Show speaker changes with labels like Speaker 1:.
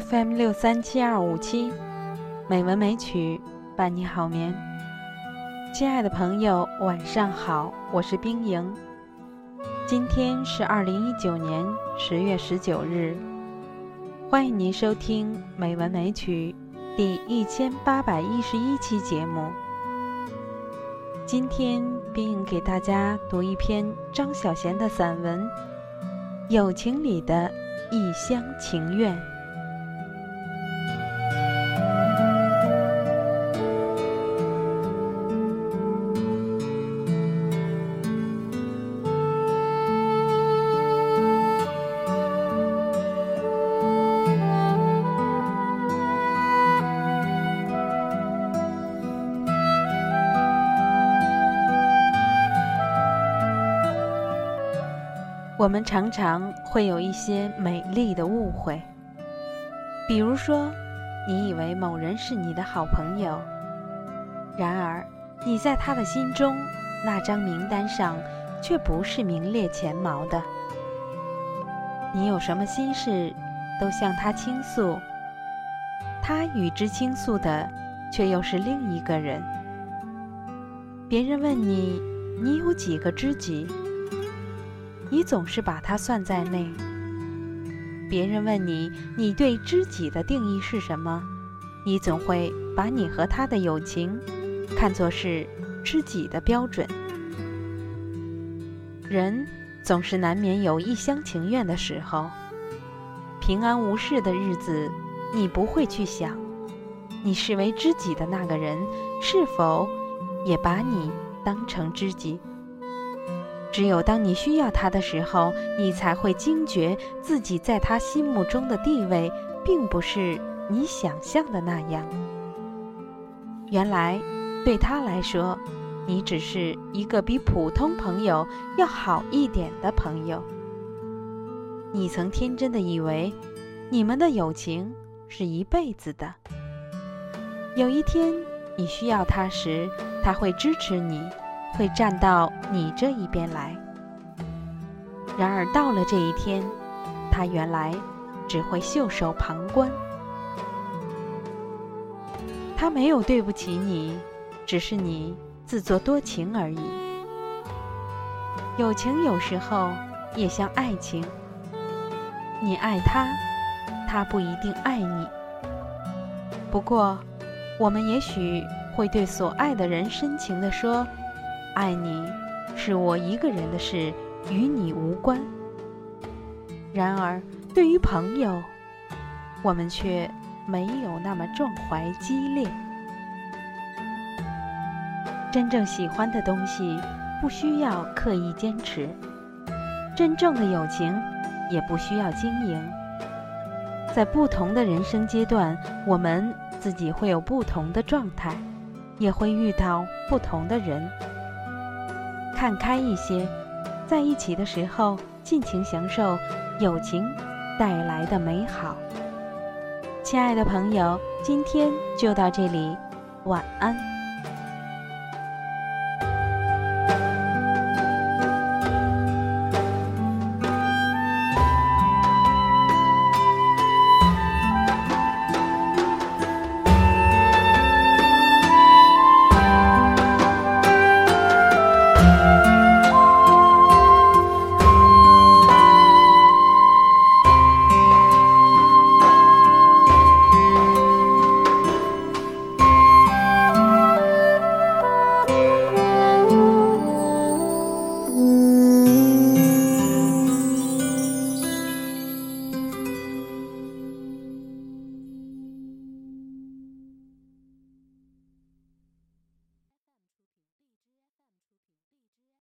Speaker 1: FM 六三七二五七，美文美曲伴你好眠。亲爱的朋友，晚上好，我是冰莹。今天是二零一九年十月十九日，欢迎您收听《美文美曲》第一千八百一十一期节目。今天冰莹给大家读一篇张小娴的散文《友情里的一厢情愿》。我们常常会有一些美丽的误会，比如说，你以为某人是你的好朋友，然而你在他的心中那张名单上却不是名列前茅的。你有什么心事都向他倾诉，他与之倾诉的却又是另一个人。别人问你，你有几个知己？你总是把他算在内。别人问你，你对知己的定义是什么？你总会把你和他的友情看作是知己的标准。人总是难免有一厢情愿的时候。平安无事的日子，你不会去想，你视为知己的那个人是否也把你当成知己。只有当你需要他的时候，你才会惊觉自己在他心目中的地位，并不是你想象的那样。原来，对他来说，你只是一个比普通朋友要好一点的朋友。你曾天真的以为，你们的友情是一辈子的。有一天你需要他时，他会支持你。会站到你这一边来。然而到了这一天，他原来只会袖手旁观。他没有对不起你，只是你自作多情而已。友情有时候也像爱情，你爱他，他不一定爱你。不过，我们也许会对所爱的人深情地说。爱你是我一个人的事，与你无关。然而，对于朋友，我们却没有那么壮怀激烈。真正喜欢的东西，不需要刻意坚持；真正的友情，也不需要经营。在不同的人生阶段，我们自己会有不同的状态，也会遇到不同的人。看开一些，在一起的时候尽情享受友情带来的美好。亲爱的朋友，今天就到这里，晚安。